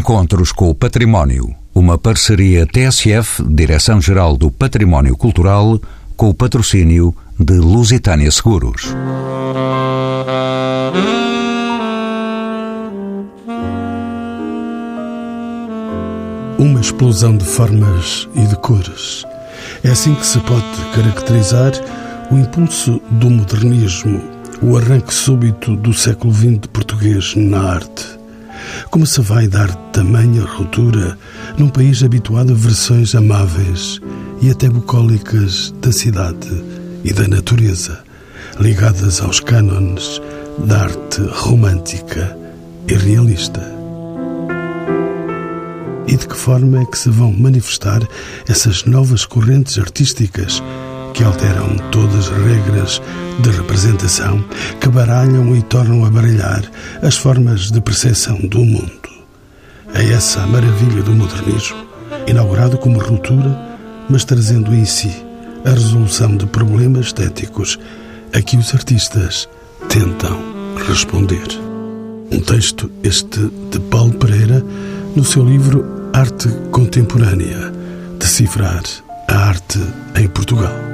Encontros com o Património. Uma parceria TSF, Direção-Geral do Património Cultural, com o patrocínio de Lusitânia Seguros. Uma explosão de formas e de cores. É assim que se pode caracterizar o impulso do modernismo, o arranque súbito do século XX português na arte. Como se vai dar tamanha ruptura num país habituado a versões amáveis e até bucólicas da cidade e da natureza, ligadas aos cânones da arte romântica e realista? E de que forma é que se vão manifestar essas novas correntes artísticas que alteram todas as regras de representação, que baralham e tornam a baralhar as formas de percepção do mundo? É essa a maravilha do modernismo, inaugurado como ruptura, mas trazendo em si a resolução de problemas estéticos a que os artistas tentam responder. Um texto este de Paulo Pereira no seu livro Arte Contemporânea Decifrar a Arte em Portugal.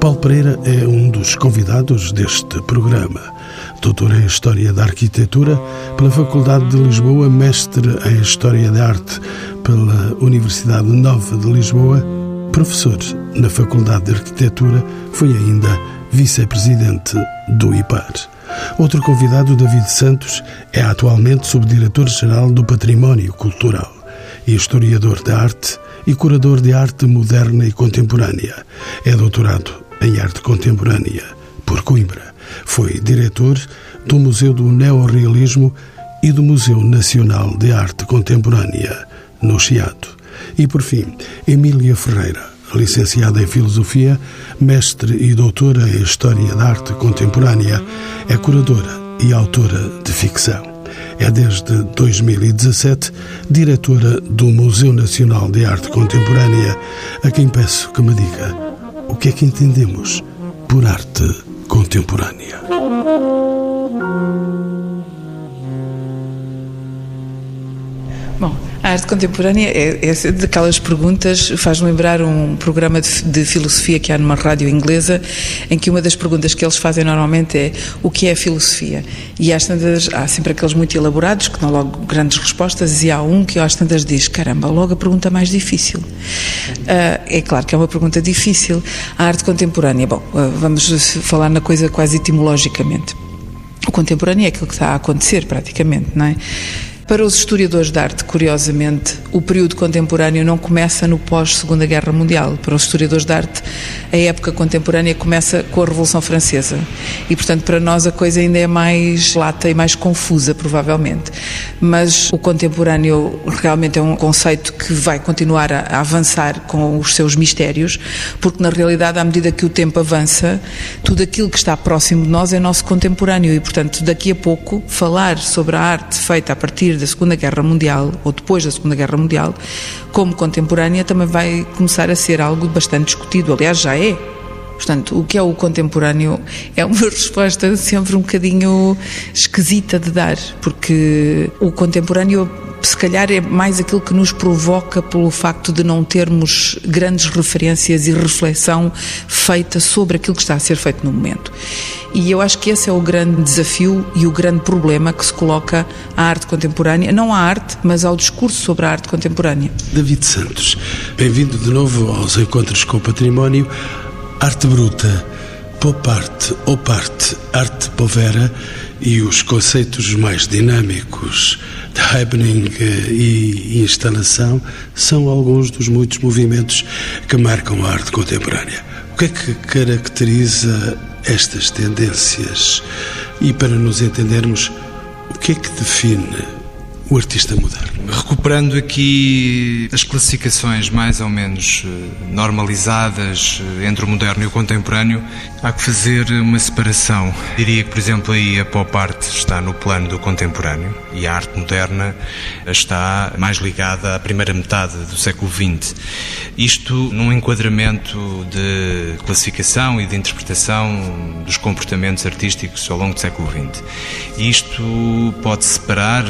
Paulo Pereira é um dos convidados deste programa. Doutor em História da Arquitetura pela Faculdade de Lisboa, mestre em História da Arte pela Universidade Nova de Lisboa, professor na Faculdade de Arquitetura, foi ainda vice-presidente do IPAR. Outro convidado, David Santos, é atualmente subdiretor-geral do Património Cultural e historiador da arte e curador de arte moderna e contemporânea. É doutorado em arte contemporânea por Coimbra. Foi diretor do Museu do Neorrealismo e do Museu Nacional de Arte Contemporânea, no Chiado. E, por fim, Emília Ferreira, licenciada em Filosofia, mestre e doutora em História da Arte Contemporânea, é curadora e autora de ficção. É desde 2017 diretora do Museu Nacional de Arte Contemporânea, a quem peço que me diga o que é que entendemos por arte contemporânea. Bom, a arte contemporânea é, é daquelas perguntas, faz-me lembrar um programa de, de, filosofia que há numa rádio inglesa, em que uma das perguntas que eles fazem normalmente é o que é filosofia? E às tantas, há sempre aqueles muito elaborados que dão logo grandes respostas, e há um que às tantas diz: caramba, logo a pergunta mais difícil. Uh, é claro que é uma pergunta difícil. A arte contemporânea, bom, uh, vamos falar na coisa quase etimologicamente. O contemporâneo é aquilo que está a acontecer, praticamente, não é? Para os historiadores de arte, curiosamente, o período contemporâneo não começa no pós-Segunda Guerra Mundial. Para os historiadores de arte, a época contemporânea começa com a Revolução Francesa. E, portanto, para nós a coisa ainda é mais lata e mais confusa, provavelmente. Mas o contemporâneo realmente é um conceito que vai continuar a avançar com os seus mistérios, porque, na realidade, à medida que o tempo avança, tudo aquilo que está próximo de nós é nosso contemporâneo. E, portanto, daqui a pouco, falar sobre a arte feita a partir da Segunda Guerra Mundial, ou depois da Segunda Guerra Mundial, como contemporânea, também vai começar a ser algo bastante discutido. Aliás, já é. Portanto, o que é o contemporâneo é uma resposta sempre um bocadinho esquisita de dar, porque o contemporâneo se calhar é mais aquilo que nos provoca pelo facto de não termos grandes referências e reflexão feita sobre aquilo que está a ser feito no momento. E eu acho que esse é o grande desafio e o grande problema que se coloca à arte contemporânea, não à arte, mas ao discurso sobre a arte contemporânea. David Santos, bem-vindo de novo aos Encontros com o Património. Arte bruta, pop art, op art, arte povera e os conceitos mais dinâmicos de happening e instalação são alguns dos muitos movimentos que marcam a arte contemporânea. O que é que caracteriza estas tendências? E para nos entendermos, o que é que define o artista moderno? Recuperando aqui as classificações mais ou menos eh, normalizadas eh, entre o moderno e o contemporâneo, há que fazer uma separação. Diria que, por exemplo, aí a pop art está no plano do contemporâneo e a arte moderna está mais ligada à primeira metade do século XX. Isto num enquadramento de classificação e de interpretação dos comportamentos artísticos ao longo do século XX. Isto pode separar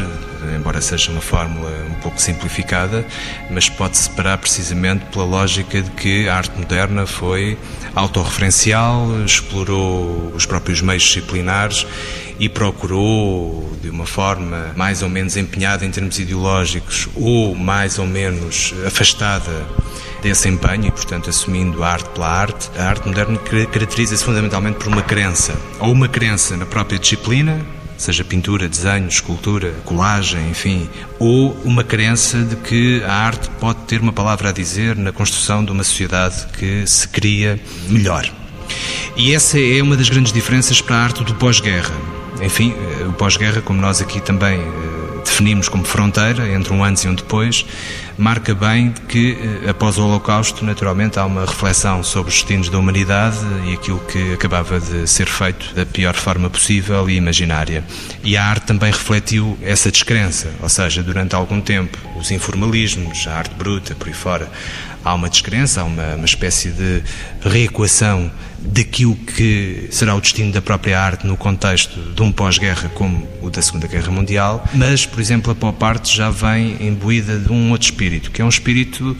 embora seja uma fórmula um pouco simplificada, mas pode separar precisamente pela lógica de que a arte moderna foi autorreferencial, explorou os próprios meios disciplinares e procurou, de uma forma mais ou menos empenhada em termos ideológicos ou mais ou menos afastada desse empenho e, portanto, assumindo a arte pela arte, a arte moderna caracteriza-se fundamentalmente por uma crença, ou uma crença na própria disciplina, seja pintura, desenho, escultura, colagem, enfim, ou uma crença de que a arte pode ter uma palavra a dizer na construção de uma sociedade que se cria melhor. E essa é uma das grandes diferenças para a arte do pós-guerra. Enfim, eh, o pós-guerra, como nós aqui também eh, definimos como fronteira entre um antes e um depois, marca bem que eh, após o Holocausto, naturalmente, há uma reflexão sobre os destinos da humanidade e aquilo que acabava de ser feito da pior forma possível e imaginária. E a arte também refletiu essa descrença, ou seja, durante algum tempo, os informalismos, a arte bruta, por aí fora, há uma descrença, há uma, uma espécie de reequação daquilo que será o destino da própria arte no contexto de um pós-guerra como o da Segunda Guerra Mundial, mas, por exemplo, a pop art já vem imbuída de um outro espírito, que é um espírito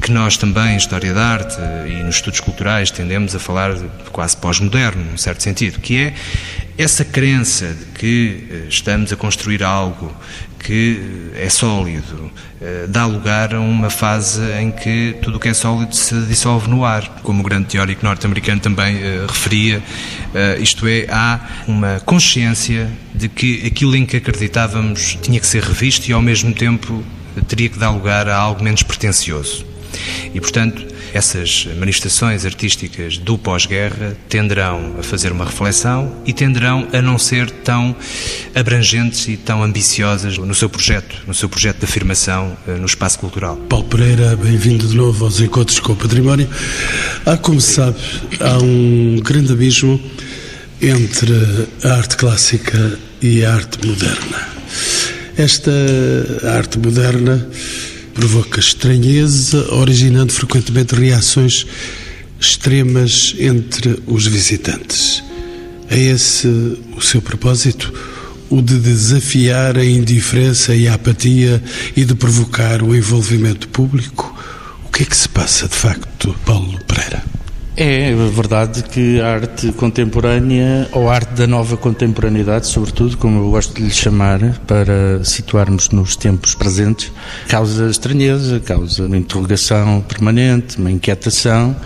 que nós também, em História da Arte e nos estudos culturais, tendemos a falar quase pós-moderno, num certo sentido, que é essa crença de que eh, estamos a construir algo que é sólido, eh, dá lugar a uma fase em que tudo o que é sólido se dissolve no ar, como o grande teórico norte-americano também referia, isto é, há uma consciência de que aquilo em que acreditávamos tinha que ser revisto e ao mesmo tempo teria que dar lugar a algo menos pretencioso. E, portanto, essas manifestações artísticas do pós-guerra tenderão a fazer uma reflexão e tenderão a não ser tão abrangentes e tão ambiciosas no seu projeto, no seu projeto de afirmação eh, no espaço cultural. Paulo Pereira, bem-vindo de novo aos Encontros com o Património. Há, como sabe, há um grande abismo entre a arte clássica e a arte moderna. Esta arte moderna provoca estranheza, originando frequentemente reações extremas entre os visitantes. É esse o seu propósito? O de desafiar a indiferença e a apatia e de provocar o envolvimento público? O que é que se passa, de facto, Paulo Pereira? É verdade que a arte contemporânea, ou a arte da nova contemporaneidade, sobretudo, como eu gosto de lhe chamar, para situarmos nos tempos presentes, causa estranheza, causa uma interrogação permanente, uma inquietação,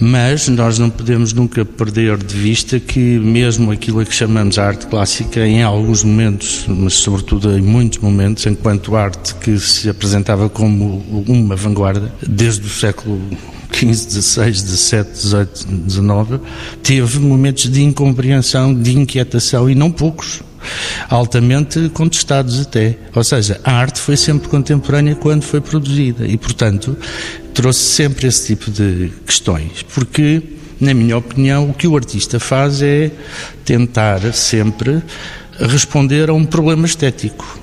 mas nós não podemos nunca perder de vista que mesmo aquilo a que chamamos a arte clássica, em alguns momentos, mas sobretudo em muitos momentos, enquanto arte que se apresentava como uma vanguarda, desde o século 15, 16, 17, 18, 19, teve momentos de incompreensão, de inquietação e não poucos altamente contestados até. Ou seja, a arte foi sempre contemporânea quando foi produzida e, portanto, trouxe sempre esse tipo de questões, porque, na minha opinião, o que o artista faz é tentar sempre responder a um problema estético.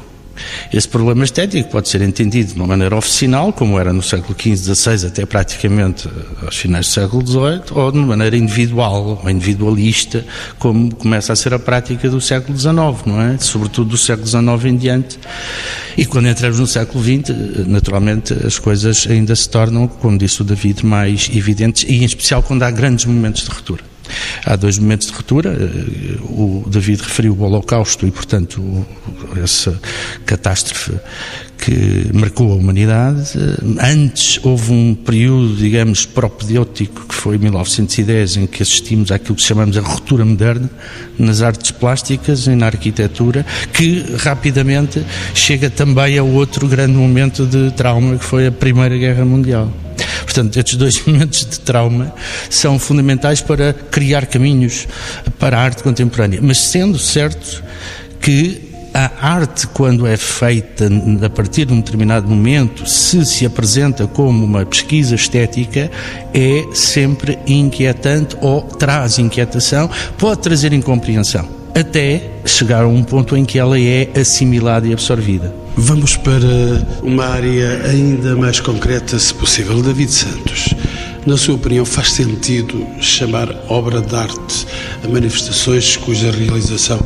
Esse problema estético pode ser entendido de uma maneira oficinal, como era no século XV, XVI, até praticamente eh, aos finais do século XVIII, ou de uma maneira individual, ou individualista, como começa a ser a prática do século XIX, não é? Sobretudo do século XIX em diante. E quando entramos no século XX, eh, naturalmente as coisas ainda se tornam, como disse o David, mais evidentes, e em especial quando há grandes momentos de ruptura. Há dois momentos de ruptura. Eh, o David referiu o Holocausto e, portanto, essa catástrofe que marcou a humanidade. Eh, antes houve um período, digamos, propedêutico, que foi 1910, em que assistimos àquilo que chamamos a ruptura moderna nas artes plásticas e na arquitetura, que rapidamente chega também a outro grande momento de trauma, que foi a Primeira Guerra Mundial. Portanto, estes dois momentos de trauma são fundamentais para criar caminhos para a arte contemporânea. Mas sendo certo que a arte, quando é feita a partir de um determinado momento, se se apresenta como uma pesquisa estética, é sempre inquietante ou traz inquietação, pode trazer incompreensão, até chegar a um ponto em que ela é assimilada e absorvida. Vamos para uma área ainda mais concreta, se possível. David Santos, na sua opinião, faz sentido chamar obra de arte a manifestações cuja realização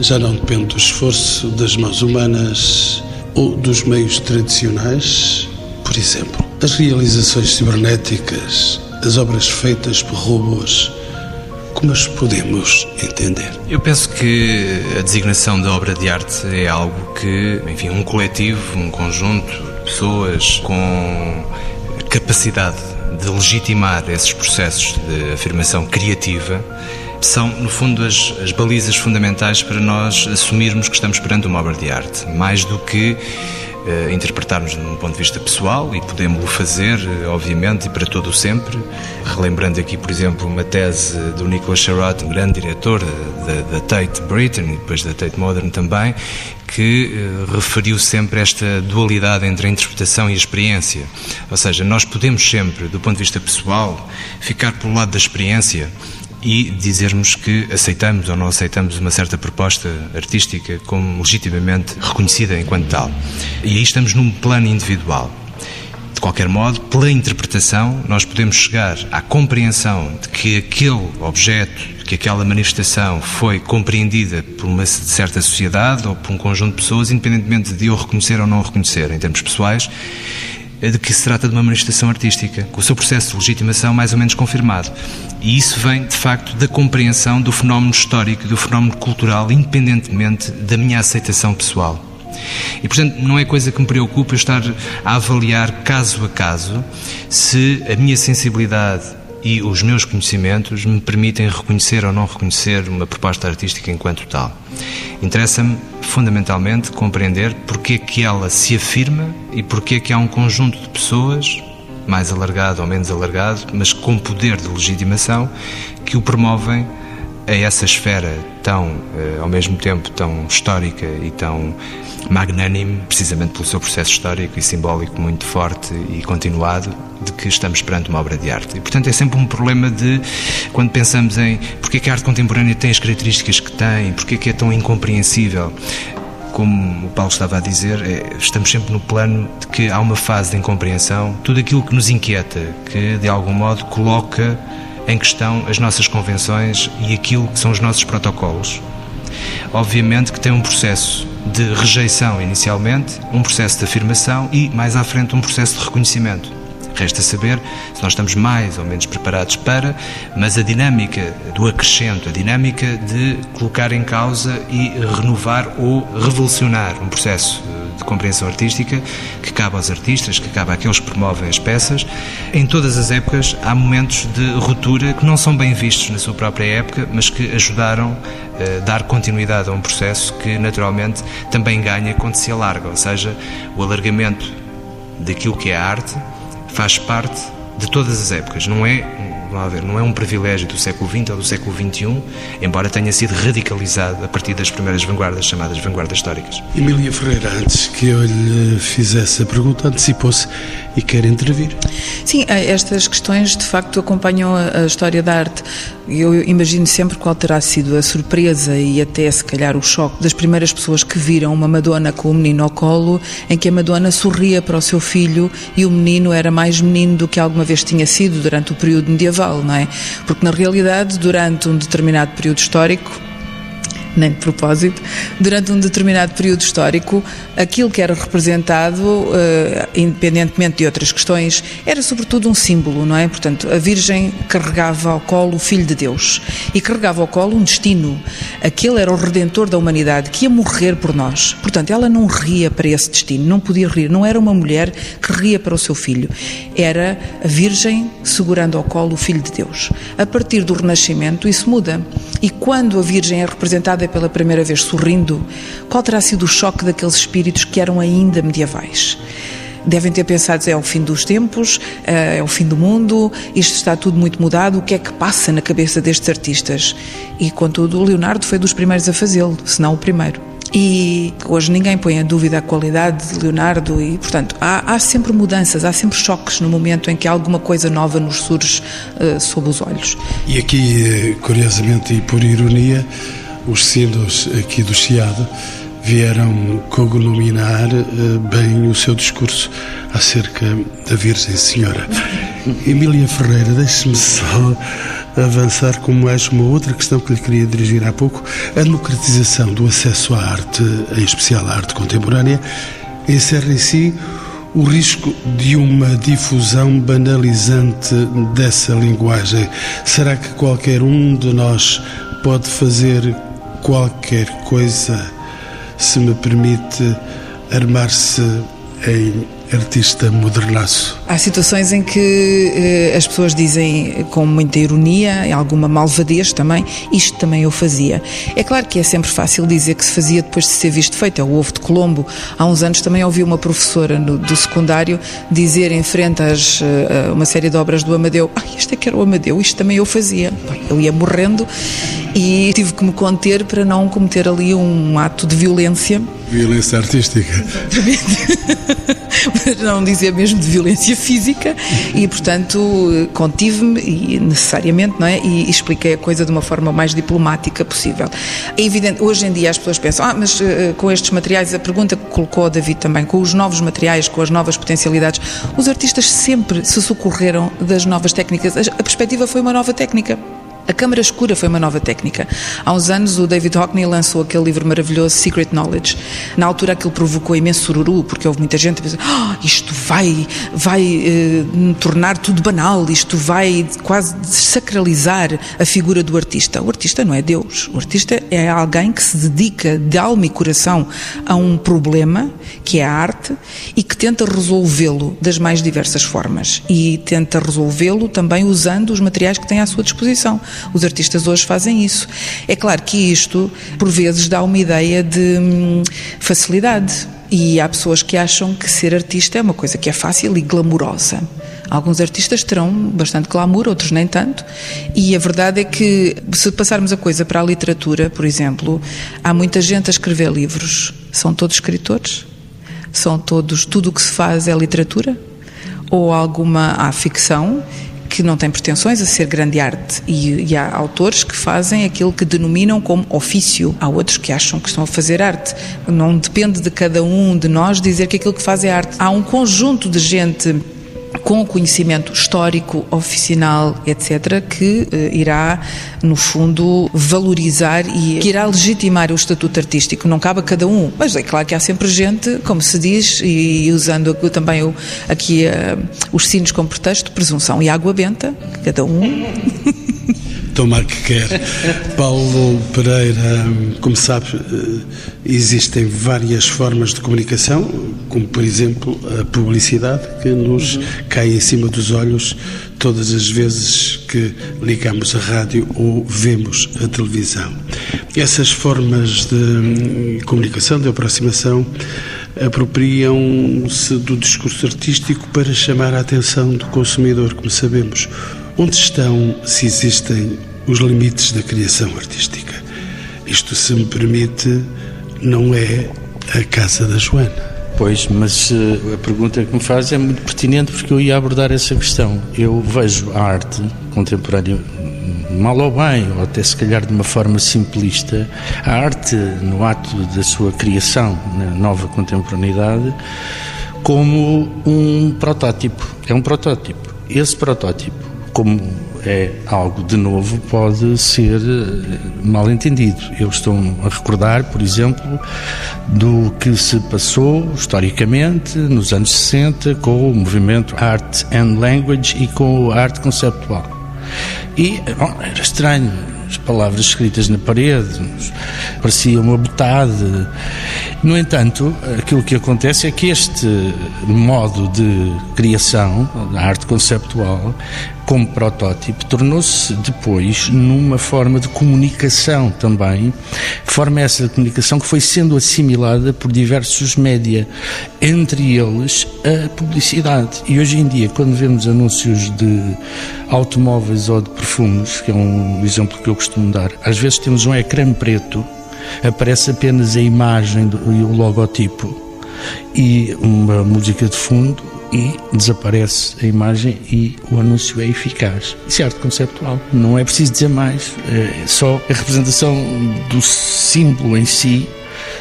já não depende do esforço das mãos humanas ou dos meios tradicionais? Por exemplo, as realizações cibernéticas, as obras feitas por robôs, como as podemos entender? Eu penso que a designação de obra de arte é algo que, enfim, um coletivo, um conjunto de pessoas com capacidade de legitimar esses processos de afirmação criativa são, no fundo, as, as balizas fundamentais para nós assumirmos que estamos perante uma obra de arte, mais do que uh, interpretarmos de um ponto de vista pessoal e podemos-lo fazer, uh, obviamente, e para todo o sempre. Relembrando aqui, por exemplo, uma tese do Nicholas Sherrod, um grande diretor da, da Tate Britain e depois da Tate Modern também, que uh, referiu sempre esta dualidade entre a interpretação e a experiência. Ou seja, nós podemos sempre, do ponto de vista pessoal, ficar pelo lado da experiência e dizermos que aceitamos ou não aceitamos uma certa proposta artística como legitimamente reconhecida enquanto tal. E aí estamos num plano individual. De qualquer modo, pela interpretação, nós podemos chegar à compreensão de que aquele objeto, que aquela manifestação foi compreendida por uma certa sociedade ou por um conjunto de pessoas, independentemente de eu reconhecer ou não reconhecer em termos pessoais, de que se trata de uma manifestação artística, com o seu processo de legitimação mais ou menos confirmado. E isso vem, de facto, da compreensão do fenómeno histórico, do fenómeno cultural, independentemente da minha aceitação pessoal. E, portanto, não é coisa que me preocupa estar a avaliar caso a caso se a minha sensibilidade e os meus conhecimentos me permitem reconhecer ou não reconhecer uma proposta artística enquanto tal. Interessa-me fundamentalmente compreender porque é que ela se afirma e porque é que há um conjunto de pessoas, mais alargado ou menos alargado, mas com poder de legitimação, que o promovem a essa esfera tão, eh, ao mesmo tempo, tão histórica e tão magnânime, precisamente pelo seu processo histórico e simbólico muito forte e continuado, de que estamos perante uma obra de arte. E, portanto, é sempre um problema de, quando pensamos em porque é que a arte contemporânea tem as características que tem, porque é que é tão incompreensível, como o Paulo estava a dizer, é, estamos sempre no plano de que há uma fase de incompreensão, tudo aquilo que nos inquieta, que de algum modo coloca em questão as nossas convenções e aquilo que são os nossos protocolos. Obviamente que tem um processo de rejeição inicialmente, um processo de afirmação e, mais à frente, um processo de reconhecimento. Resta saber se nós estamos mais ou menos preparados para, mas a dinâmica do acrescento, a dinâmica de colocar em causa e renovar ou revolucionar um processo de compreensão artística que cabe aos artistas, que cabe àqueles que promovem as peças. Em todas as épocas há momentos de ruptura que não são bem vistos na sua própria época, mas que ajudaram a eh, dar continuidade a um processo que naturalmente também ganha quando se alarga, ou seja, o alargamento daquilo que é a arte faz parte de todas as épocas, não é, vamos ver, não é um privilégio do século XX ou do século XXI, embora tenha sido radicalizado a partir das primeiras vanguardas, chamadas vanguardas históricas. Emília Ferreira, antes que eu lhe fizesse a pergunta, antecipou-se e quer intervir. Sim, eh, estas questões de facto acompanham a, história da arte. Eu imagino sempre qual terá sido a surpresa e até se calhar o choque das primeiras pessoas que viram uma Madonna com o menino ao colo, em que a Madonna sorria para o seu filho e o menino era mais menino do que alguma vez tinha sido durante o período medieval, não é? Porque na realidade, durante um determinado período histórico, nem de propósito, durante um determinado período histórico, aquilo que era representado, uh, independentemente de outras questões, era sobretudo um símbolo, não é? Portanto, a Virgem carregava ao colo o Filho de Deus e carregava ao colo um destino. Aquele era o Redentor da humanidade que ia morrer por nós. Portanto, ela não ria para esse destino, não podia rir, não era uma mulher que ria para o seu filho. Era a Virgem segurando ao colo o Filho de Deus. A partir do Renascimento, isso muda. E quando a Virgem é representada pela primeira vez sorrindo, qual terá sido o choque daqueles espíritos que eram ainda medievais? Devem ter pensado, é o fim dos tempos, é o fim do mundo, isto está tudo muito mudado, o que é que passa na cabeça destes artistas? E, contudo, o Leonardo foi dos primeiros a fazê-lo, se não o primeiro. E hoje ninguém põe em dúvida a qualidade de Leonardo e, portanto, há, há sempre mudanças, há sempre choques no momento em que alguma coisa nova nos surge uh, sob os olhos. E aqui, eh, curiosamente e por ironia, os sinos aqui do Chiado vieram cognominar uh, bem o seu discurso acerca da Virgem Senhora. Emília Ferreira, deixe-me só avançar com mais uma outra questão que lhe queria dirigir há pouco. A democratização do acesso à arte, em especial à arte contemporânea, encerra em si o risco de uma difusão banalizante dessa linguagem. Será que qualquer um de nós pode fazer qualquer coisa, se me permite armar-se em artista modernaço. Há situações em que eh, as pessoas dizem com muita ironia e alguma malvadez também, isto também eu fazia. É claro que é sempre fácil dizer que se fazia depois de ser visto feito, é o ovo de Colombo. Há uns anos também ouvi uma professora no, do secundário dizer em frente a uh, uma série de obras do Amadeu, ah, isto é que era o Amadeu, isto também eu fazia. Bem, eu ia morrendo e tive que me conter para não cometer ali um ato de violência. Violência artística. mas não dizer mesmo de violência física e, portanto, contive-me e necessariamente, não é? E expliquei a coisa de uma forma mais diplomática possível. É evidente, hoje em dia as pessoas pensam, ah, mas uh, com estes materiais, a pergunta que colocou a David também, com os novos materiais, com as novas potencialidades, os artistas sempre se socorreram das novas técnicas. A perspectiva foi uma nova técnica. A câmara escura foi uma nova técnica. Há uns anos o David Hockney lançou aquele livro maravilhoso Secret Knowledge. Na altura aquilo provocou imenso sururu, porque houve muita gente a pensar, oh, isto vai, vai eh, tornar tudo banal, isto vai quase desacralizar a figura do artista. O artista não é Deus. O artista é alguém que se dedica de alma e coração a um problema, que é a arte, e que tenta resolvê-lo das mais diversas formas. E tenta resolvê-lo também usando os materiais que tem à sua disposição. Os artistas hoje fazem isso. É claro que isto, por vezes, dá uma ideia de hum, facilidade. E há pessoas que acham que ser artista é uma coisa que é fácil e glamourosa. Alguns artistas terão bastante glamour, outros nem tanto. E a verdade é que, se passarmos a coisa para a literatura, por exemplo, há muita gente a escrever livros. São todos escritores? São todos. Tudo o que se faz é literatura? Ou alguma. há ficção? Que não tem pretensões a ser grande arte e, e, há autores que fazem aquilo que denominam como ofício. Há outros que acham que estão a fazer arte. Não depende de cada um de nós dizer que aquilo que faz é arte. Há um conjunto de gente com o conhecimento histórico, oficinal, etc., que eh, irá, no fundo, valorizar e que irá legitimar o estatuto artístico. Não cabe a cada um, mas é claro que há sempre gente, como se diz, e usando também o, aqui uh, os sinos como pretexto, presunção e água benta, cada um. Tomar que quer. Paulo Pereira, como sabe, eh, existem várias formas de comunicação, como por exemplo a publicidade, que nos uhum. cai em cima dos olhos todas as vezes que ligamos a rádio ou vemos a televisão. Essas formas de hum, comunicação, de aproximação, apropriam-se do discurso artístico para chamar a atenção do consumidor, como sabemos. Onde estão, se existem, os limites da criação artística? Isto, se me permite, não é a casa da Joana. Pois, mas uh, a pergunta que me faz é muito pertinente porque eu ia abordar essa questão. Eu vejo a arte contemporânea mal ou bem, ou até se calhar de uma forma simplista, a arte no ato da sua criação na nova contemporaneidade como um protótipo. É um protótipo. Esse protótipo como é algo de novo, pode ser eh, mal entendido. Eu estou a recordar, por exemplo, do que se passou historicamente nos anos 60 com o movimento Art and Language e com a arte conceptual. E bom, era estranho, as palavras escritas na parede, parecia uma betade. No entanto, aquilo que acontece é que este modo de criação da arte conceptual como protótipo, tornou-se depois numa forma de comunicação também, forma essa de comunicação que foi sendo assimilada por diversos média, entre eles a publicidade. E hoje em dia, quando vemos anúncios de automóveis ou de perfumes, que é um exemplo que eu costumo dar, às vezes temos um ecrã preto aparece apenas a imagem e o logotipo e uma música de fundo e desaparece a imagem e o anúncio é eficaz. Isso é arte conceptual, não é preciso dizer mais, é só a representação do símbolo em si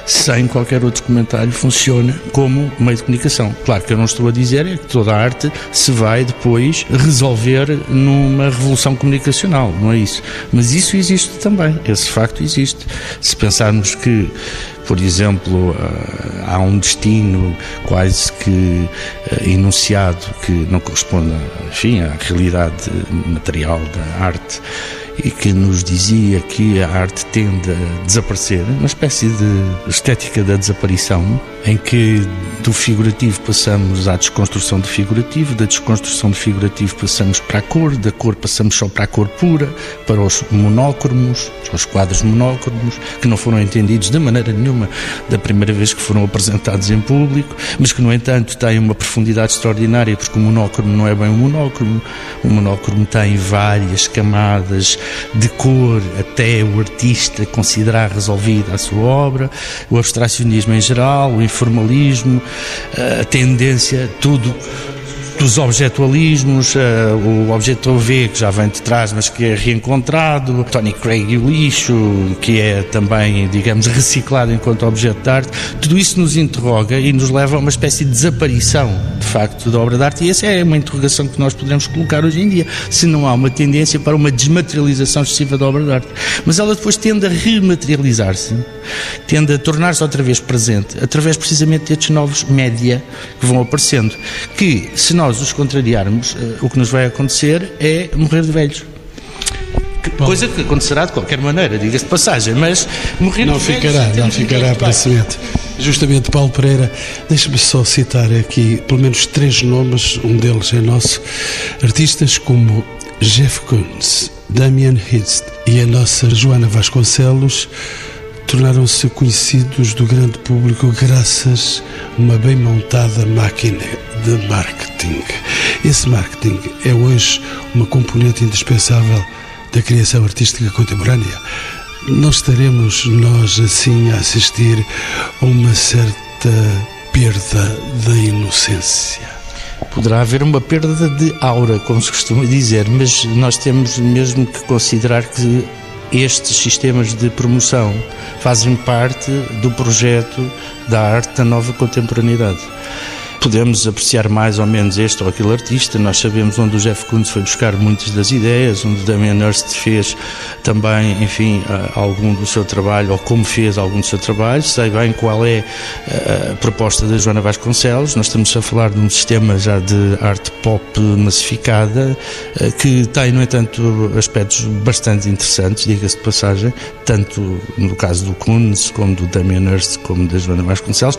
sem qualquer outro comentário, funciona como meio de comunicação. Claro que eu não estou a dizer é que toda a arte se vai depois resolver numa revolução comunicacional, não é isso. Mas isso existe também, esse facto existe. Se pensarmos que por exemplo, eh, há um destino quase que eh, enunciado que não corresponde, enfim, à realidade material da arte e que nos dizia que a arte tende a desaparecer, uma espécie de estética da desaparição, em que do figurativo passamos à desconstrução do figurativo, da desconstrução do figurativo passamos para a cor, da cor passamos só para a cor pura, para os monócromos, os quadros monócromos, que não foram entendidos de maneira nenhuma da primeira vez que foram apresentados em público, mas que, no entanto, têm uma profundidade extraordinária, porque o monócromo não é bem um monócromo, o monócromo tem várias camadas de cor até o artista considerar resolvida a sua obra, o abstracionismo em geral, o informalismo, a tendência, tudo dos objetualismos, uh, o objeto V que já vem de trás, mas que é reencontrado, Tony Craig e o lixo, que é também, digamos, reciclado enquanto objeto de arte, tudo isso nos interroga e nos leva a uma espécie de desaparição, de facto, da obra de arte. E essa é uma interrogação que nós podemos colocar hoje em dia, se não há uma tendência para uma desmaterialização excessiva da obra de arte. Mas ela depois tende a rematerializar-se, tende a tornar-se outra vez presente, através precisamente destes novos média que vão aparecendo, que, se nós nós os contrariarmos, uh, o que nos vai acontecer é morrer de velhos. Coisa que acontecerá de qualquer maneira, diga-se de passagem, mas morrer não de ficará, velhos... Não ficará para semente. Justamente, Paulo Pereira, deixe-me só citar aqui pelo menos três nomes, um deles é nosso, artistas como Jeff Koons, Damian Hitz e a nossa Joana Vasconcelos, tornaram-se conhecidos do grande público graças a uma bem montada máquina de marketing. Esse marketing é hoje uma componente indispensável da criação artística contemporânea. Não estaremos nós assim a assistir a uma certa perda da inocência? Poderá haver uma perda de aura, como se costuma dizer, mas nós temos mesmo que considerar que estes sistemas de promoção fazem parte do projeto da arte da nova contemporaneidade podemos apreciar mais ou menos este ou aquele artista. Nós sabemos onde o Jeff Koons foi buscar muitas das ideias, onde o Damien Hirst fez também, enfim, algum do seu trabalho, ou como fez algum do seu trabalho. Sei bem qual é a proposta da Joana Vasconcelos. Nós estamos a falar de um sistema já de arte pop massificada, eh, que tem, no entanto, aspectos bastante interessantes, diga-se de passagem, tanto no caso do Koons, como do Damien Hirst, como da Joana Vasconcelos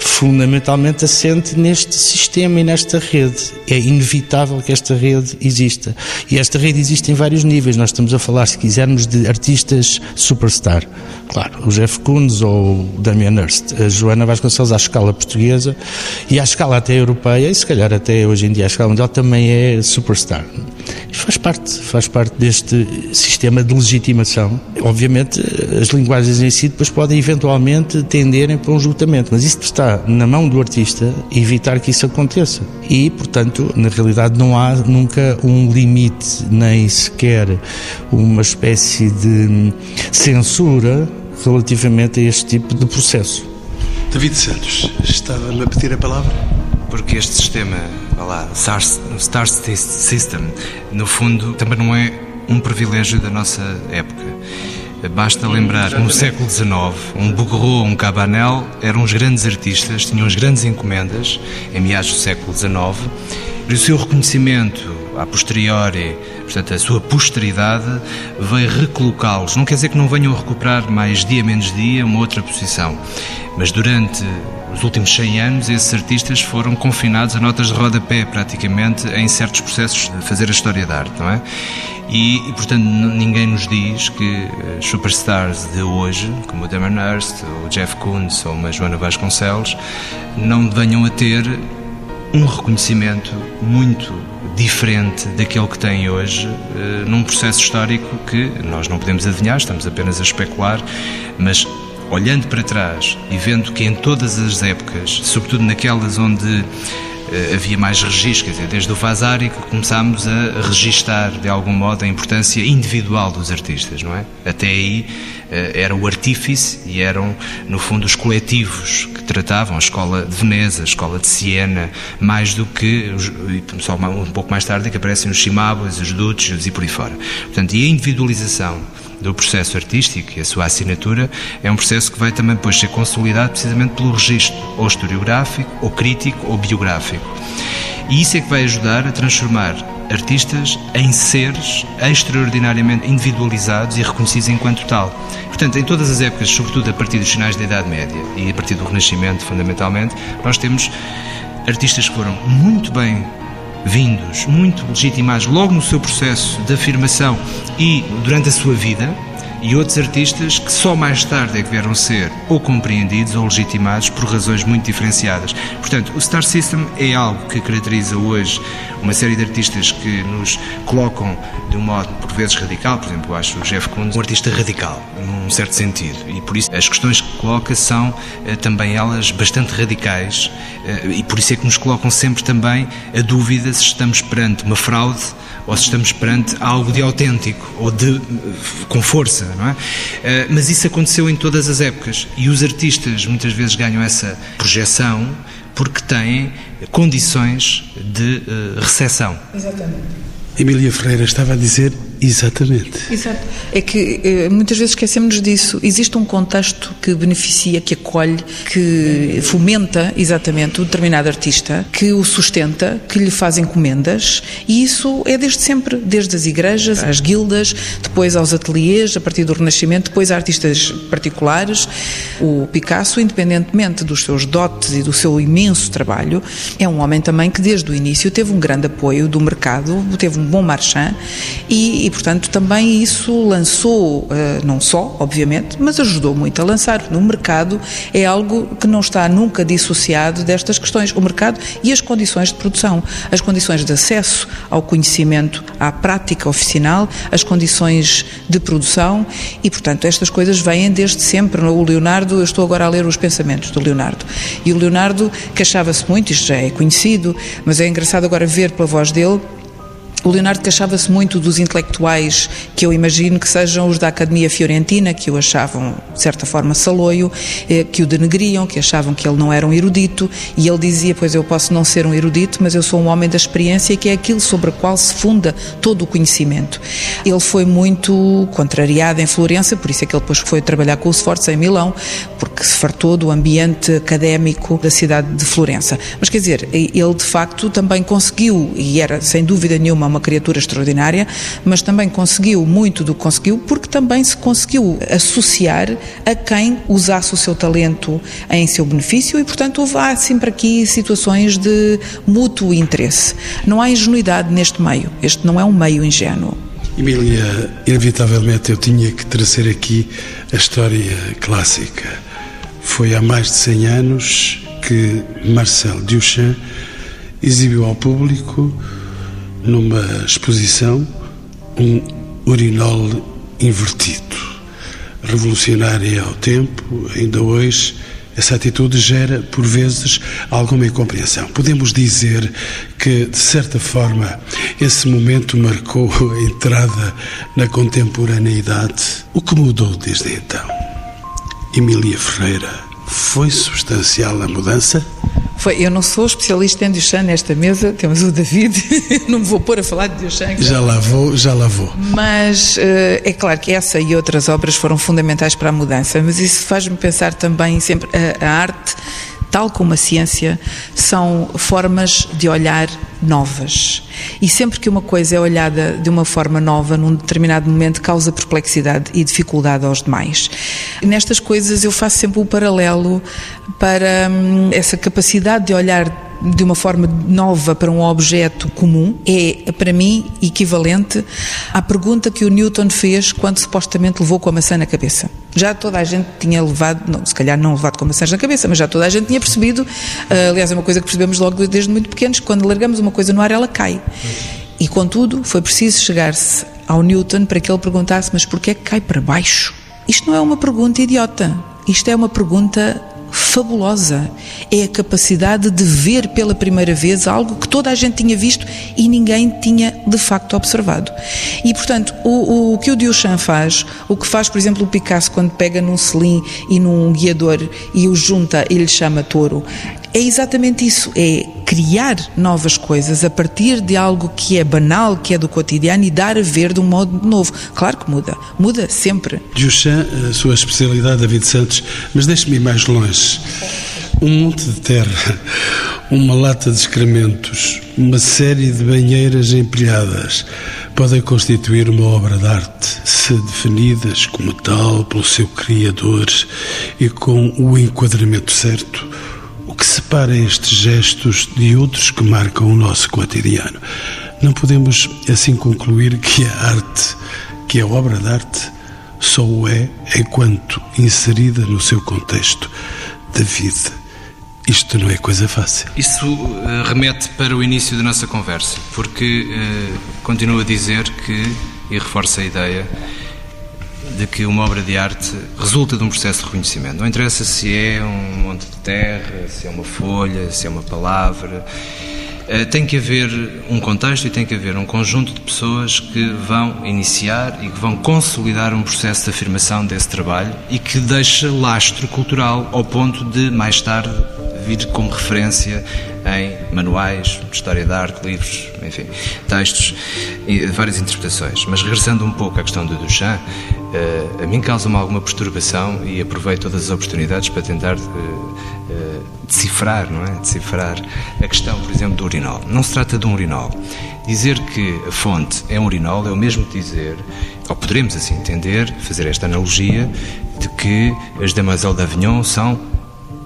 fundamentalmente assente neste sistema e nesta rede. É inevitável que esta rede exista. E esta rede existe em vários níveis. Nós estamos a falar, se quisermos, de artistas superstar. Claro, o Jeff Koons ou o Damien Hirst, a Joana Vasconcelos à escala portuguesa e à escala até europeia e se calhar até hoje em dia à escala mundial também é superstar. Faz parte, faz parte deste sistema de legitimação. Obviamente, as linguagens em si depois podem eventualmente tenderem para um julgamento, mas isso está na mão do artista evitar que isso aconteça. E, portanto, na realidade não há nunca um limite, nem sequer uma espécie de censura relativamente a este tipo de processo. David Santos, estava-me a pedir a palavra? Porque este sistema lá, Star, Star System, no fundo, também não é um privilégio da nossa época. Basta lembrar que no século XIX, um Bouguereau, um Cabanel eram os grandes artistas, tinham as grandes encomendas, em meados do século XIX, e o seu reconhecimento a posteriori, portanto, a sua posteridade, veio recolocá-los. Não quer dizer que não venham a recuperar mais dia menos dia uma outra posição, mas durante os últimos 100 anos, esses artistas foram confinados a notas de rodapé, praticamente, em certos processos de fazer a história da arte, não é? E, e portanto, ninguém nos diz que uh, superstars de hoje, como o Damon Hirst, o Jeff Koons ou uma Joana Vasconcelos, não venham a ter um reconhecimento muito diferente daquele que têm hoje, uh, num processo histórico que nós não podemos adivinhar, estamos apenas a especular, mas olhando para trás e vendo que em todas as épocas, sobretudo naquelas onde eh, havia mais registros, quer dizer, desde o Vasari que começámos a registar de algum modo a importância individual dos artistas, não é? Até aí eh, era o artífice e eram, no fundo, os coletivos que tratavam a escola de Veneza, a escola de Siena, mais do que, só um pouco mais tarde, que aparecem os Chimabos, os Duccios e por aí fora. Portanto, e a individualização do processo artístico e a sua assinatura é um processo que vai também depois ser consolidado precisamente pelo registro ou historiográfico, ou crítico, ou biográfico. E isso é que vai ajudar a transformar artistas em seres extraordinariamente individualizados e reconhecidos enquanto tal. Portanto, em todas as épocas, sobretudo a partir dos finais da Idade Média e a partir do Renascimento, fundamentalmente, nós temos artistas que foram muito bem vindos, muito legitimados logo no seu processo de afirmação e durante a sua vida, e outros artistas que só mais tarde é que vieram ser ou compreendidos ou legitimados por razões muito diferenciadas. Portanto, o Star System é algo que caracteriza hoje uma série de artistas que nos colocam de um modo, por vezes, radical. Por exemplo, eu acho o Jeff Koons um artista radical, num certo sentido. E por isso as questões que coloca são eh, também elas bastante radicais eh, e por isso é que nos colocam sempre também a dúvida se estamos perante uma fraude ou se estamos perante algo de autêntico ou de com força, não é? Eh, mas isso aconteceu em todas as épocas e os artistas muitas vezes ganham essa projeção porque têm condições de uh, recessão. Exatamente. Emília Ferreira estava a dizer Exatamente. Exato. É que eh, muitas vezes esquecemos disso. Existe um contexto que beneficia, que acolhe, que fomenta exatamente o determinado artista, que o sustenta, que lhe faz encomendas e isso é desde sempre, desde as igrejas, às guildas, depois aos ateliês, a partir do Renascimento, depois a artistas particulares. O Picasso, independentemente dos seus dotes e do seu imenso trabalho, é um homem também que desde o início teve um grande apoio do mercado, teve um bom marchand e e, portanto, também isso lançou, eh, não só, obviamente, mas ajudou muito a lançar. No mercado é algo que não está nunca dissociado destas questões. O mercado e as condições de produção, as condições de acesso ao conhecimento, à prática oficinal, as condições de produção e, portanto, estas coisas vêm desde sempre. O Leonardo, eu estou agora a ler os pensamentos do Leonardo, e o Leonardo queixava-se muito, isto já é conhecido, mas é engraçado agora ver pela voz dele o Leonardo queixava-se muito dos intelectuais que eu imagino que sejam os da Academia Fiorentina, que o achavam, de certa forma, saloio, eh, que o denegriam, que achavam que ele não era um erudito, e ele dizia, pois eu posso não ser um erudito, mas eu sou um homem da experiência, que é aquilo sobre o qual se funda todo o conhecimento. Ele foi muito contrariado em Florença, por isso é que ele depois foi trabalhar com o Sforza em Milão, porque se fartou do ambiente académico da cidade de Florença. Mas quer dizer, ele de facto também conseguiu, e era sem dúvida nenhuma uma criatura extraordinária, mas também conseguiu muito do que conseguiu porque também se conseguiu associar a quem usasse o seu talento em seu benefício e, portanto, houve sempre aqui situações de mútuo interesse. Não há ingenuidade neste meio. Este não é um meio ingênuo. Emília, inevitavelmente eu tinha que trazer aqui a história clássica. Foi há mais de 100 anos que Marcel Duchamp exibiu ao público numa exposição um urinol invertido. Revolucionária ao tempo, ainda hoje, essa atitude gera, por vezes, alguma incompreensão. Podemos dizer que, de certa forma, esse momento marcou a entrada na contemporaneidade. O que mudou desde então? Emília Ferreira, foi substancial a mudança? Foi, eu não sou especialista em Duchamp nesta mesa, temos o David, não me vou pôr a falar de Duchamp. Já lá vou, já lá vou. Mas uh, é claro que essa e outras obras foram fundamentais para a mudança, mas isso faz-me pensar também sempre a, a arte tal como a ciência, são formas de olhar novas. E sempre que uma coisa é olhada de uma forma nova, num determinado momento, causa perplexidade e dificuldade aos demais. Nestas coisas eu faço sempre o um paralelo para hum, essa capacidade de olhar de uma forma nova para um objeto comum é, para mim, equivalente à pergunta que o Newton fez quando supostamente levou com a maçã na cabeça. Já toda a gente tinha levado, não, se calhar não levado com maçãs na cabeça, mas já toda a gente tinha percebido, uh, aliás, é uma coisa que percebemos logo desde muito pequenos, que quando largamos uma coisa no ar, ela cai. E contudo, foi preciso chegar-se ao Newton para que ele perguntasse: mas porquê é que cai para baixo? Isto não é uma pergunta idiota. Isto é uma pergunta fabulosa. É a capacidade de ver pela primeira vez algo que toda a gente tinha visto e ninguém tinha de facto observado. E, portanto, o, o, que o Duchamp faz, o que faz, por exemplo, o Picasso quando pega num selim e num guiador e o junta e lhe chama touro, é exatamente isso, é criar novas coisas a partir de algo que é banal, que é do cotidiano e dar a ver de um modo novo. Claro que muda, muda sempre. Duchamp, a sua especialidade, David Santos, mas deixe-me ir mais longe. Um monte de terra, uma lata de excrementos, uma série de banheiras empilhadas podem constituir uma obra de arte, se definidas como tal pelo seu criador e com o enquadramento certo que separa estes gestos de outros que marcam o nosso cotidiano. Não podemos assim concluir que a arte, que a obra de arte, só o é enquanto inserida no seu contexto de vida. Isto não é coisa fácil. Isso uh, remete para o início da nossa conversa, porque uh, continuo a dizer que, e reforço a ideia, de que uma obra de arte resulta de um processo de reconhecimento. Não interessa se é um monte de terra, se é uma folha, se é uma palavra. Eh, tem que haver um contexto e tem que haver um conjunto de pessoas que vão iniciar e que vão consolidar um processo de afirmação desse trabalho e que deixa lastro cultural ao ponto de, mais tarde, vir como referência em manuais de história da arte, livros, enfim, textos e várias interpretações. Mas regressando um pouco à questão do Duchamp, uh, a mim causa-me alguma perturbação e aproveito todas as oportunidades para tentar uh, uh, decifrar, não é? Decifrar a questão, por exemplo, do urinol. Não se trata de um urinol. Dizer que a fonte é um urinol é o mesmo que dizer, ou poderemos assim entender, fazer esta analogia, de que as Demoiselles d'Avignon são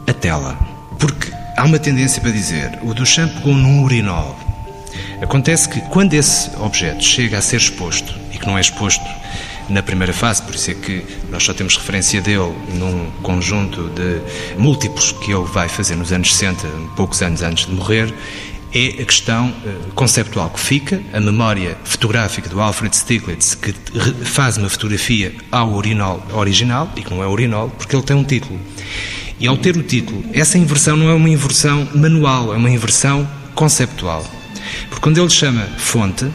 a tela. Porque há uma tendência para dizer o Duchamp pegou num urinol. Acontece que quando esse objeto chega a ser exposto, e que não é exposto na primeira fase, por isso é que nós só temos referência dele num conjunto de múltiplos que ele vai fazer nos anos 60, poucos anos antes de morrer, é a questão eh, conceptual que fica, a memória fotográfica do Alfred Stieglitz, que faz uma fotografia ao urinol original, e que não é urinol, porque ele tem um título. E ao ter o título, essa inversão não é uma inversão manual, é uma inversão conceptual. Porque quando ele chama fonte,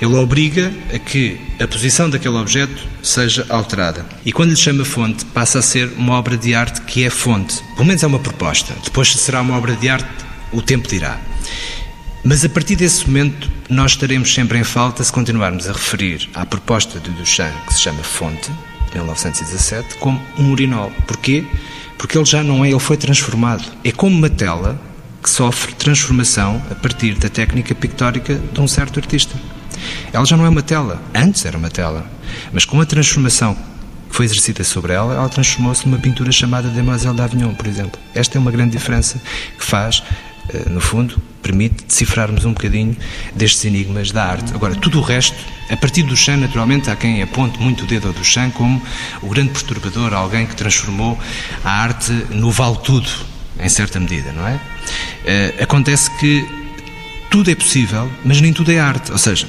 ele obriga a que a posição daquele objeto seja alterada. E quando lhe chama fonte, passa a ser uma obra de arte que é fonte. Pelo menos é uma proposta. Depois, se será uma obra de arte, o tempo dirá. Mas a partir desse momento, nós estaremos sempre em falta se continuarmos a referir à proposta de Duchamp, que se chama Fonte, de 1917, como um urinol. Porquê? Porque ele já não é, ele foi transformado. É como uma tela que sofre transformação a partir da técnica pictórica de um certo artista. Ela já não é uma tela, antes era uma tela, mas com a transformação que foi exercida sobre ela, ela transformou-se numa pintura chamada Demoiselle d'Avignon, por exemplo. Esta é uma grande diferença que faz, eh, no fundo, permite decifrarmos um bocadinho destes enigmas da arte. Agora, tudo o resto, a partir do Chan, naturalmente, há quem aponte muito o dedo ao do Chan como o grande perturbador, alguém que transformou a arte no vale-tudo, em certa medida, não é? Eh, acontece que tudo é possível, mas nem tudo é arte. Ou seja,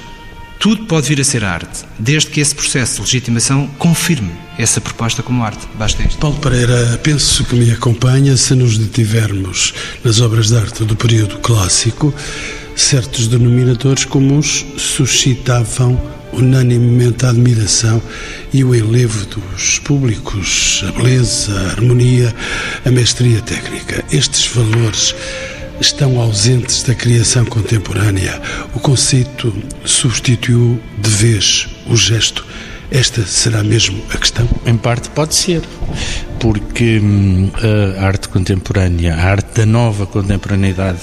tudo pode vir a ser arte, desde que esse processo de legitimação confirme essa proposta como arte. Basta isto. Paulo Pereira, penso que me acompanha se nos detivermos nas obras de arte do período clássico, certos denominadores comuns suscitavam unanimemente a admiração e o enlevo dos públicos, a beleza, a harmonia, a mestria técnica. Estes valores estão ausentes da criação contemporânea. O conceito substituiu de vez o gesto. Esta será mesmo a questão? Em parte pode ser, porque hum, a arte contemporânea, a arte da nova contemporaneidade,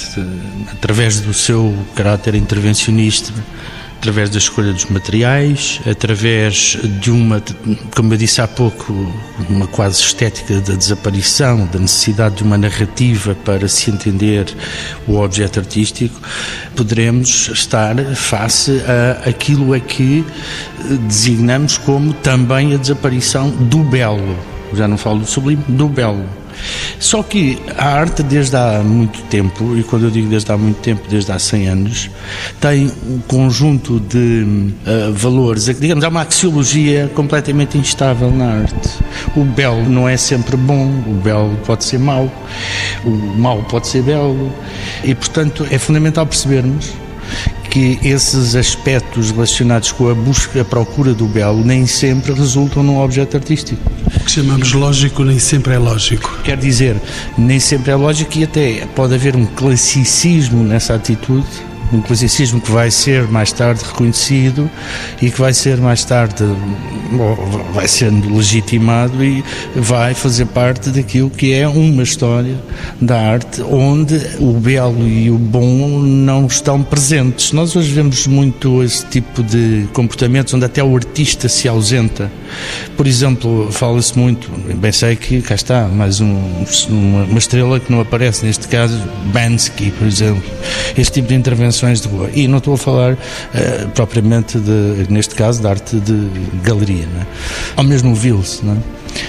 através do seu caráter intervencionista, através da escolha dos materiais, através de uma, como eu disse há pouco, uma quase estética da desaparição, da necessidade de uma narrativa para se entender o objeto artístico, poderemos estar face a aquilo a que designamos como também a desaparição do belo. Já não falo do sublime, do belo Só que a arte, desde há muito tempo, e quando eu digo desde há muito tempo, desde há 100 anos, tem um conjunto de uh, valores, digamos, há uma axiologia completamente instável na arte. O belo não é sempre bom, o belo pode ser mau, o mau pode ser belo, e portanto é fundamental percebermos que esses aspectos relacionados com a busca, a procura do belo, nem sempre resultam num objeto artístico. O que chamamos lógico nem sempre é lógico. Quer dizer, nem sempre é lógico e até pode haver um classicismo nessa atitude um classicismo que vai ser mais tarde reconhecido e que vai ser mais tarde vai sendo legitimado e vai fazer parte daquilo que é uma história da arte onde o belo e o bom não estão presentes. Nós hoje vemos muito esse tipo de comportamentos onde até o artista se ausenta. Por exemplo, fala-se muito, bem sei que cá está, mais um, uma estrela que não aparece, neste caso Bansky, por exemplo. Este tipo de intervenção de rua. E não estou a falar uh, propriamente, de, neste caso, de arte de galeria. Não é? Ou mesmo Vils. Não é?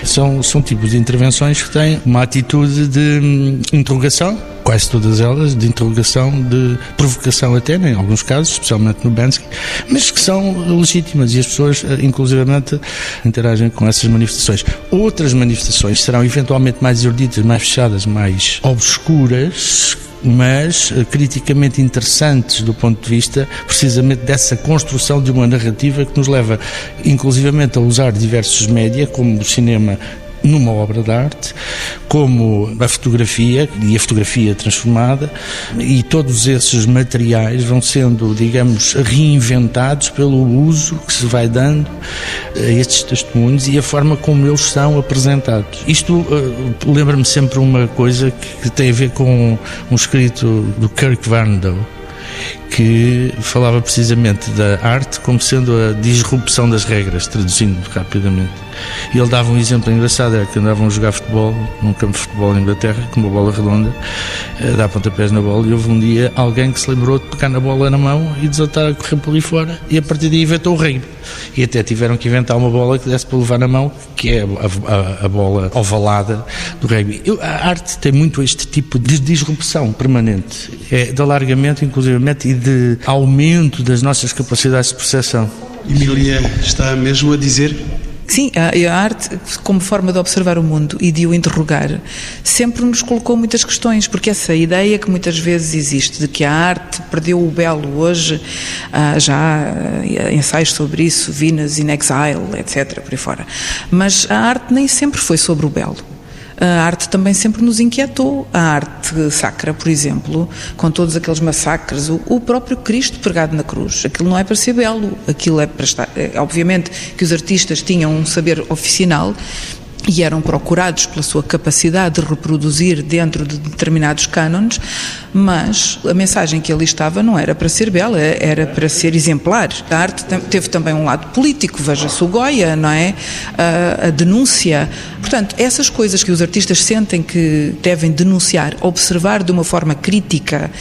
são, são tipos de intervenções que têm uma atitude de hum, interrogação, quase todas elas, de interrogação, de provocação até, né, em alguns casos, especialmente no Bansky, mas que são legítimas e as pessoas, eh, inclusivamente, interagem com essas manifestações. Outras manifestações serão eventualmente mais eruditas, mais fechadas, mais obscuras, mas eh, criticamente interessantes do ponto de vista precisamente dessa construção de uma narrativa que nos leva inclusivamente a usar diversos média, como o cinema numa obra de arte, como a fotografia e a fotografia transformada, e todos esses materiais vão sendo, digamos, reinventados pelo uso que se vai dando a estes testemunhos e a forma como eles são apresentados. Isto uh, lembra-me sempre uma coisa que, que, tem a ver com um escrito do Kirk Vandal que falava precisamente da arte como sendo a disrupção das regras, traduzindo rapidamente. E ele dava um exemplo engraçado, era que andavam a jogar futebol num campo de futebol em Inglaterra, com uma bola redonda, a dar pontapés na bola, e houve um dia alguém que se lembrou de pegar na bola na mão e desatar a correr por ali fora, e a partir daí inventou o rei. E até tiveram que inventar uma bola que desse para levar na mão, que é a, a, a bola ovalada do rugby. Eu, a arte tem muito este tipo de disrupção permanente, é de alargamento, inclusivamente, e de aumento das nossas capacidades de percepção. Emília está mesmo a dizer Sim, a, arte, como forma de observar o mundo e de o interrogar, sempre nos colocou muitas questões, porque essa ideia que muitas vezes existe de que a arte perdeu o belo hoje, ah, já há ensaios sobre isso, Venus in Exile, etc., por aí fora. Mas a arte nem sempre foi sobre o belo. A arte também sempre nos inquietou. A arte sacra, por exemplo, com todos aqueles massacres, o, próprio Cristo pregado na cruz, aquilo não é para ser belo, aquilo é para estar. É, obviamente que os artistas tinham um saber oficinal e eram procurados pela sua capacidade de reproduzir dentro de determinados cânones, mas a mensagem que ali estava não era para ser bela, era para ser exemplar. A arte teve também um lado político, veja-se o Goya, não é? A, a, denúncia. Portanto, essas coisas que os artistas sentem que devem denunciar, observar de uma forma crítica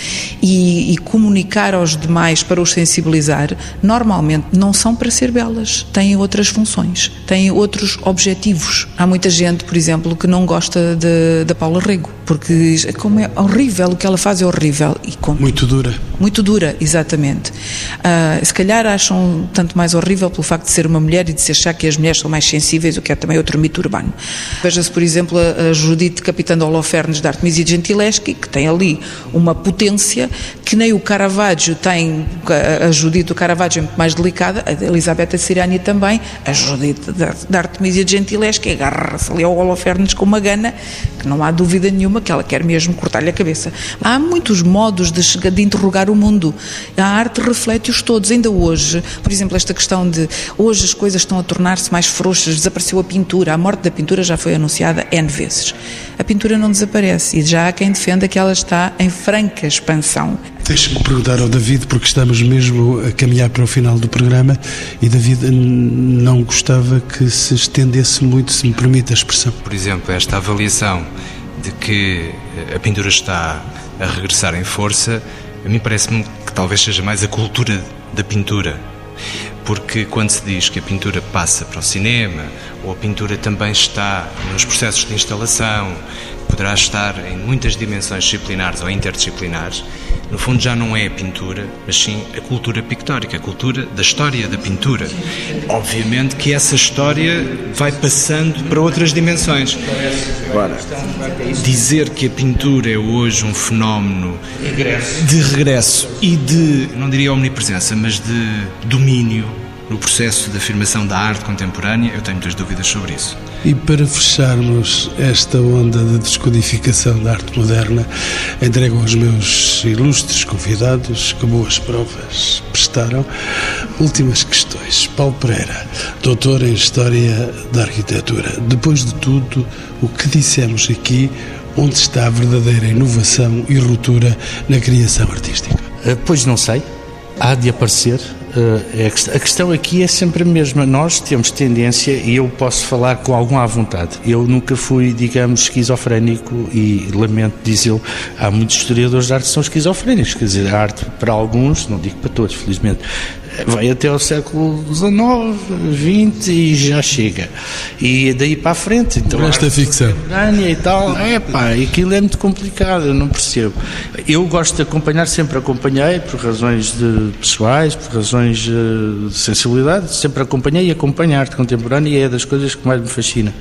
e, e comunicar aos demais para os sensibilizar, normalmente não são para ser belas, têm outras funções, têm outros objetivos. Há muita gente, por exemplo, que não gosta da Paula Rego, porque diz como é horrível o que ela faz, é horrível. E como, muito dura. Muito dura, exatamente. Uh, se calhar acham tanto mais horrível pelo facto de ser uma mulher e de se achar que as mulheres são mais sensíveis, o que é também outro mito urbano. Veja-se, por exemplo, a, a Judite Capitã de Holofernes de Artemisia Gentileschi, que tem ali uma potência que nem o Caravaggio tem, a Judite do Caravaggio é muito mais delicada, a Elisabetta Sirani também, a Judite da Artemisia Gentileschi agarra agarra-se ali ao Holofernes com uma gana, que não há dúvida nenhuma que ela quer mesmo cortar-lhe a cabeça. Há muitos modos de, de interrogar o mundo. A arte reflete-os todos, ainda hoje. Por exemplo, esta questão de hoje as coisas estão a tornar-se mais frouxas, desapareceu a pintura, a morte da pintura já foi anunciada N vezes. A pintura não desaparece e já há quem defenda que ela está em franca expansão. Deixe-me perguntar ao David, porque estamos mesmo a caminhar para o final do programa e David não gostava que se estendesse muito, se me permite a expressão. Por exemplo, esta avaliação de que a pintura está a regressar em força, a mim parece-me que talvez seja mais a cultura da pintura. Porque quando se diz que a pintura passa para o cinema, ou a pintura também está nos processos de instalação, poderá estar em muitas dimensões disciplinares ou interdisciplinares, no fundo já não é a pintura, mas sim a cultura pictórica, a cultura da história da pintura. Obviamente que essa história vai passando para outras dimensões. Agora, dizer que a pintura é hoje um fenómeno de regresso e de, não diria omnipresença, mas de domínio no processo de afirmação da arte contemporânea, eu tenho muitas dúvidas sobre isso. E para fecharmos esta onda de descodificação da arte moderna, entrego aos meus ilustres convidados, que boas provas prestaram, últimas questões. Paulo Pereira, doutor em História da Arquitetura. Depois de tudo o que dissemos aqui, onde está a verdadeira inovação e ruptura na criação artística? Eh, pois não sei. Há de aparecer a questão aqui é sempre a mesma. Nós temos tendência, e eu posso falar com alguma vontade, eu nunca fui, digamos, esquizofrénico e lamento dizê-lo, há muitos historiadores de arte que são esquizofrénicos, quer dizer, a arte para alguns, não digo para todos, felizmente, vai até ao século XIX, XX e já chega. E daí para a frente. Então, Esta ficção. E tal, é pá, aquilo é muito complicado, eu não percebo. Eu gosto de acompanhar, sempre acompanhei, por razões de pessoais, por razões eh, de sensibilidade, sempre acompanhei e acompanho a arte contemporânea e é das coisas que mais me fascina,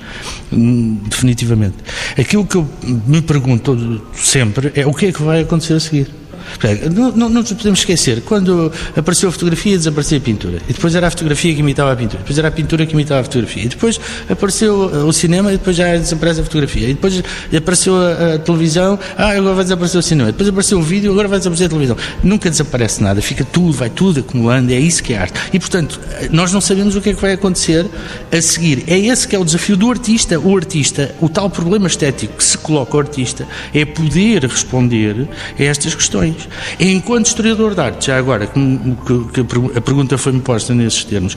hum, definitivamente. Aquilo que eu me pergunto sempre é o que é que vai acontecer a seguir. Não, nos podemos esquecer, quando apareceu a fotografia, desapareceu a pintura. E depois era a fotografia que imitava a pintura. Depois era a pintura que imitava a fotografia. E depois apareceu o cinema e depois já desaparece a fotografia. E depois apareceu a, a televisão, ah, agora vai desaparecer o cinema. Depois apareceu o vídeo, agora vai desaparecer a televisão. Nunca desaparece nada, fica tudo, vai tudo acumulando, é isso que é arte. E portanto, nós não sabemos o que é que vai acontecer a seguir. É esse que é o desafio do artista. O artista, o tal problema estético que se coloca ao artista é poder responder a estas questões. Enquanto historiador de arte, já agora que, que a pergunta foi-me posta nesses termos,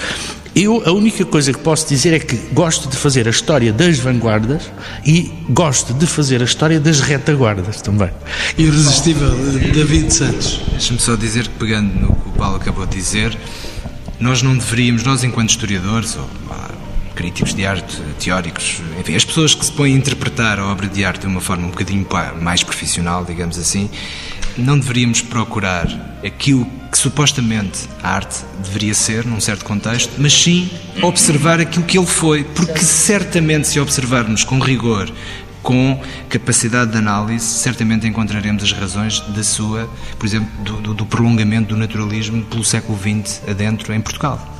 eu a única coisa que posso dizer é que gosto de fazer a história das vanguardas e gosto de fazer a história das retaguardas também. Irresistível, David Santos. Deixa-me só dizer que, pegando no que o Paulo acabou de dizer, nós não deveríamos, nós enquanto historiadores, ou críticos de arte, teóricos, enfim, as pessoas que se põem a interpretar a obra de arte de uma forma um bocadinho mais profissional, digamos assim, não deveríamos procurar aquilo que supostamente a arte deveria ser, num certo contexto, mas sim observar aquilo que ele foi, porque certamente se observarmos com rigor, com capacidade de análise, certamente encontraremos as razões da sua, por exemplo, do, do prolongamento do naturalismo pelo século XX adentro em Portugal.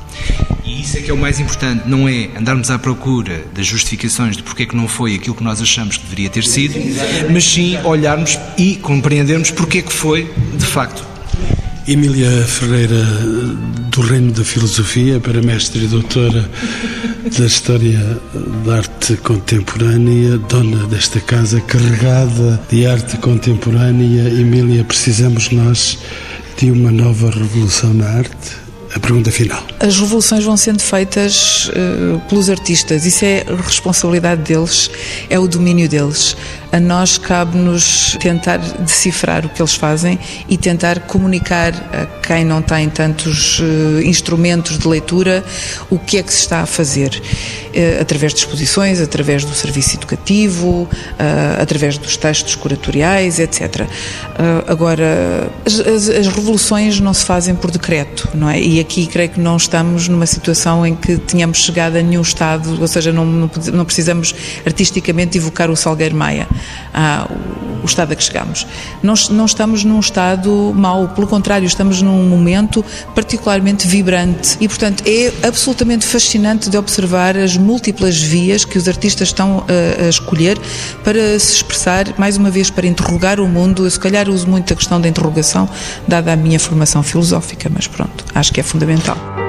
E isso é que é o mais importante, não é andarmos à procura das justificações de porque é que não foi aquilo que nós achamos que deveria ter sido, mas sim olharmos e compreendermos porque é que foi de facto. Emília Ferreira, do Reino da Filosofia, para mestre e doutora da História da Arte Contemporânea, dona desta casa carregada de arte contemporânea. Emília, precisamos nós de uma nova revolução na arte? A pergunta final. As revoluções vão sendo feitas uh, pelos artistas, isso é responsabilidade deles, é o domínio deles. A nós cabe-nos tentar decifrar o que eles fazem e tentar comunicar a quem não tem tantos uh, instrumentos de leitura o que é que se está a fazer, uh, através de exposições, através do serviço educativo, através dos textos curatoriais, etc. agora, as, as, as revoluções não se fazem por decreto, não é? E aqui creio que não estamos numa situação em que tenhamos chegado a nenhum Estado, ou seja, não, não, não precisamos artisticamente evocar o Salgueiro Maia, ah, o, estado a que chegamos. Não, estamos num estado mau, pelo contrário, estamos num momento particularmente vibrante e, portanto, é absolutamente fascinante de observar as múltiplas vias que os artistas estão a, a escolher para se expressar, mais uma vez, para interrogar o mundo. Eu, se calhar, uso muito a questão da interrogação, dada a minha formação filosófica, mas pronto, acho que é fundamental.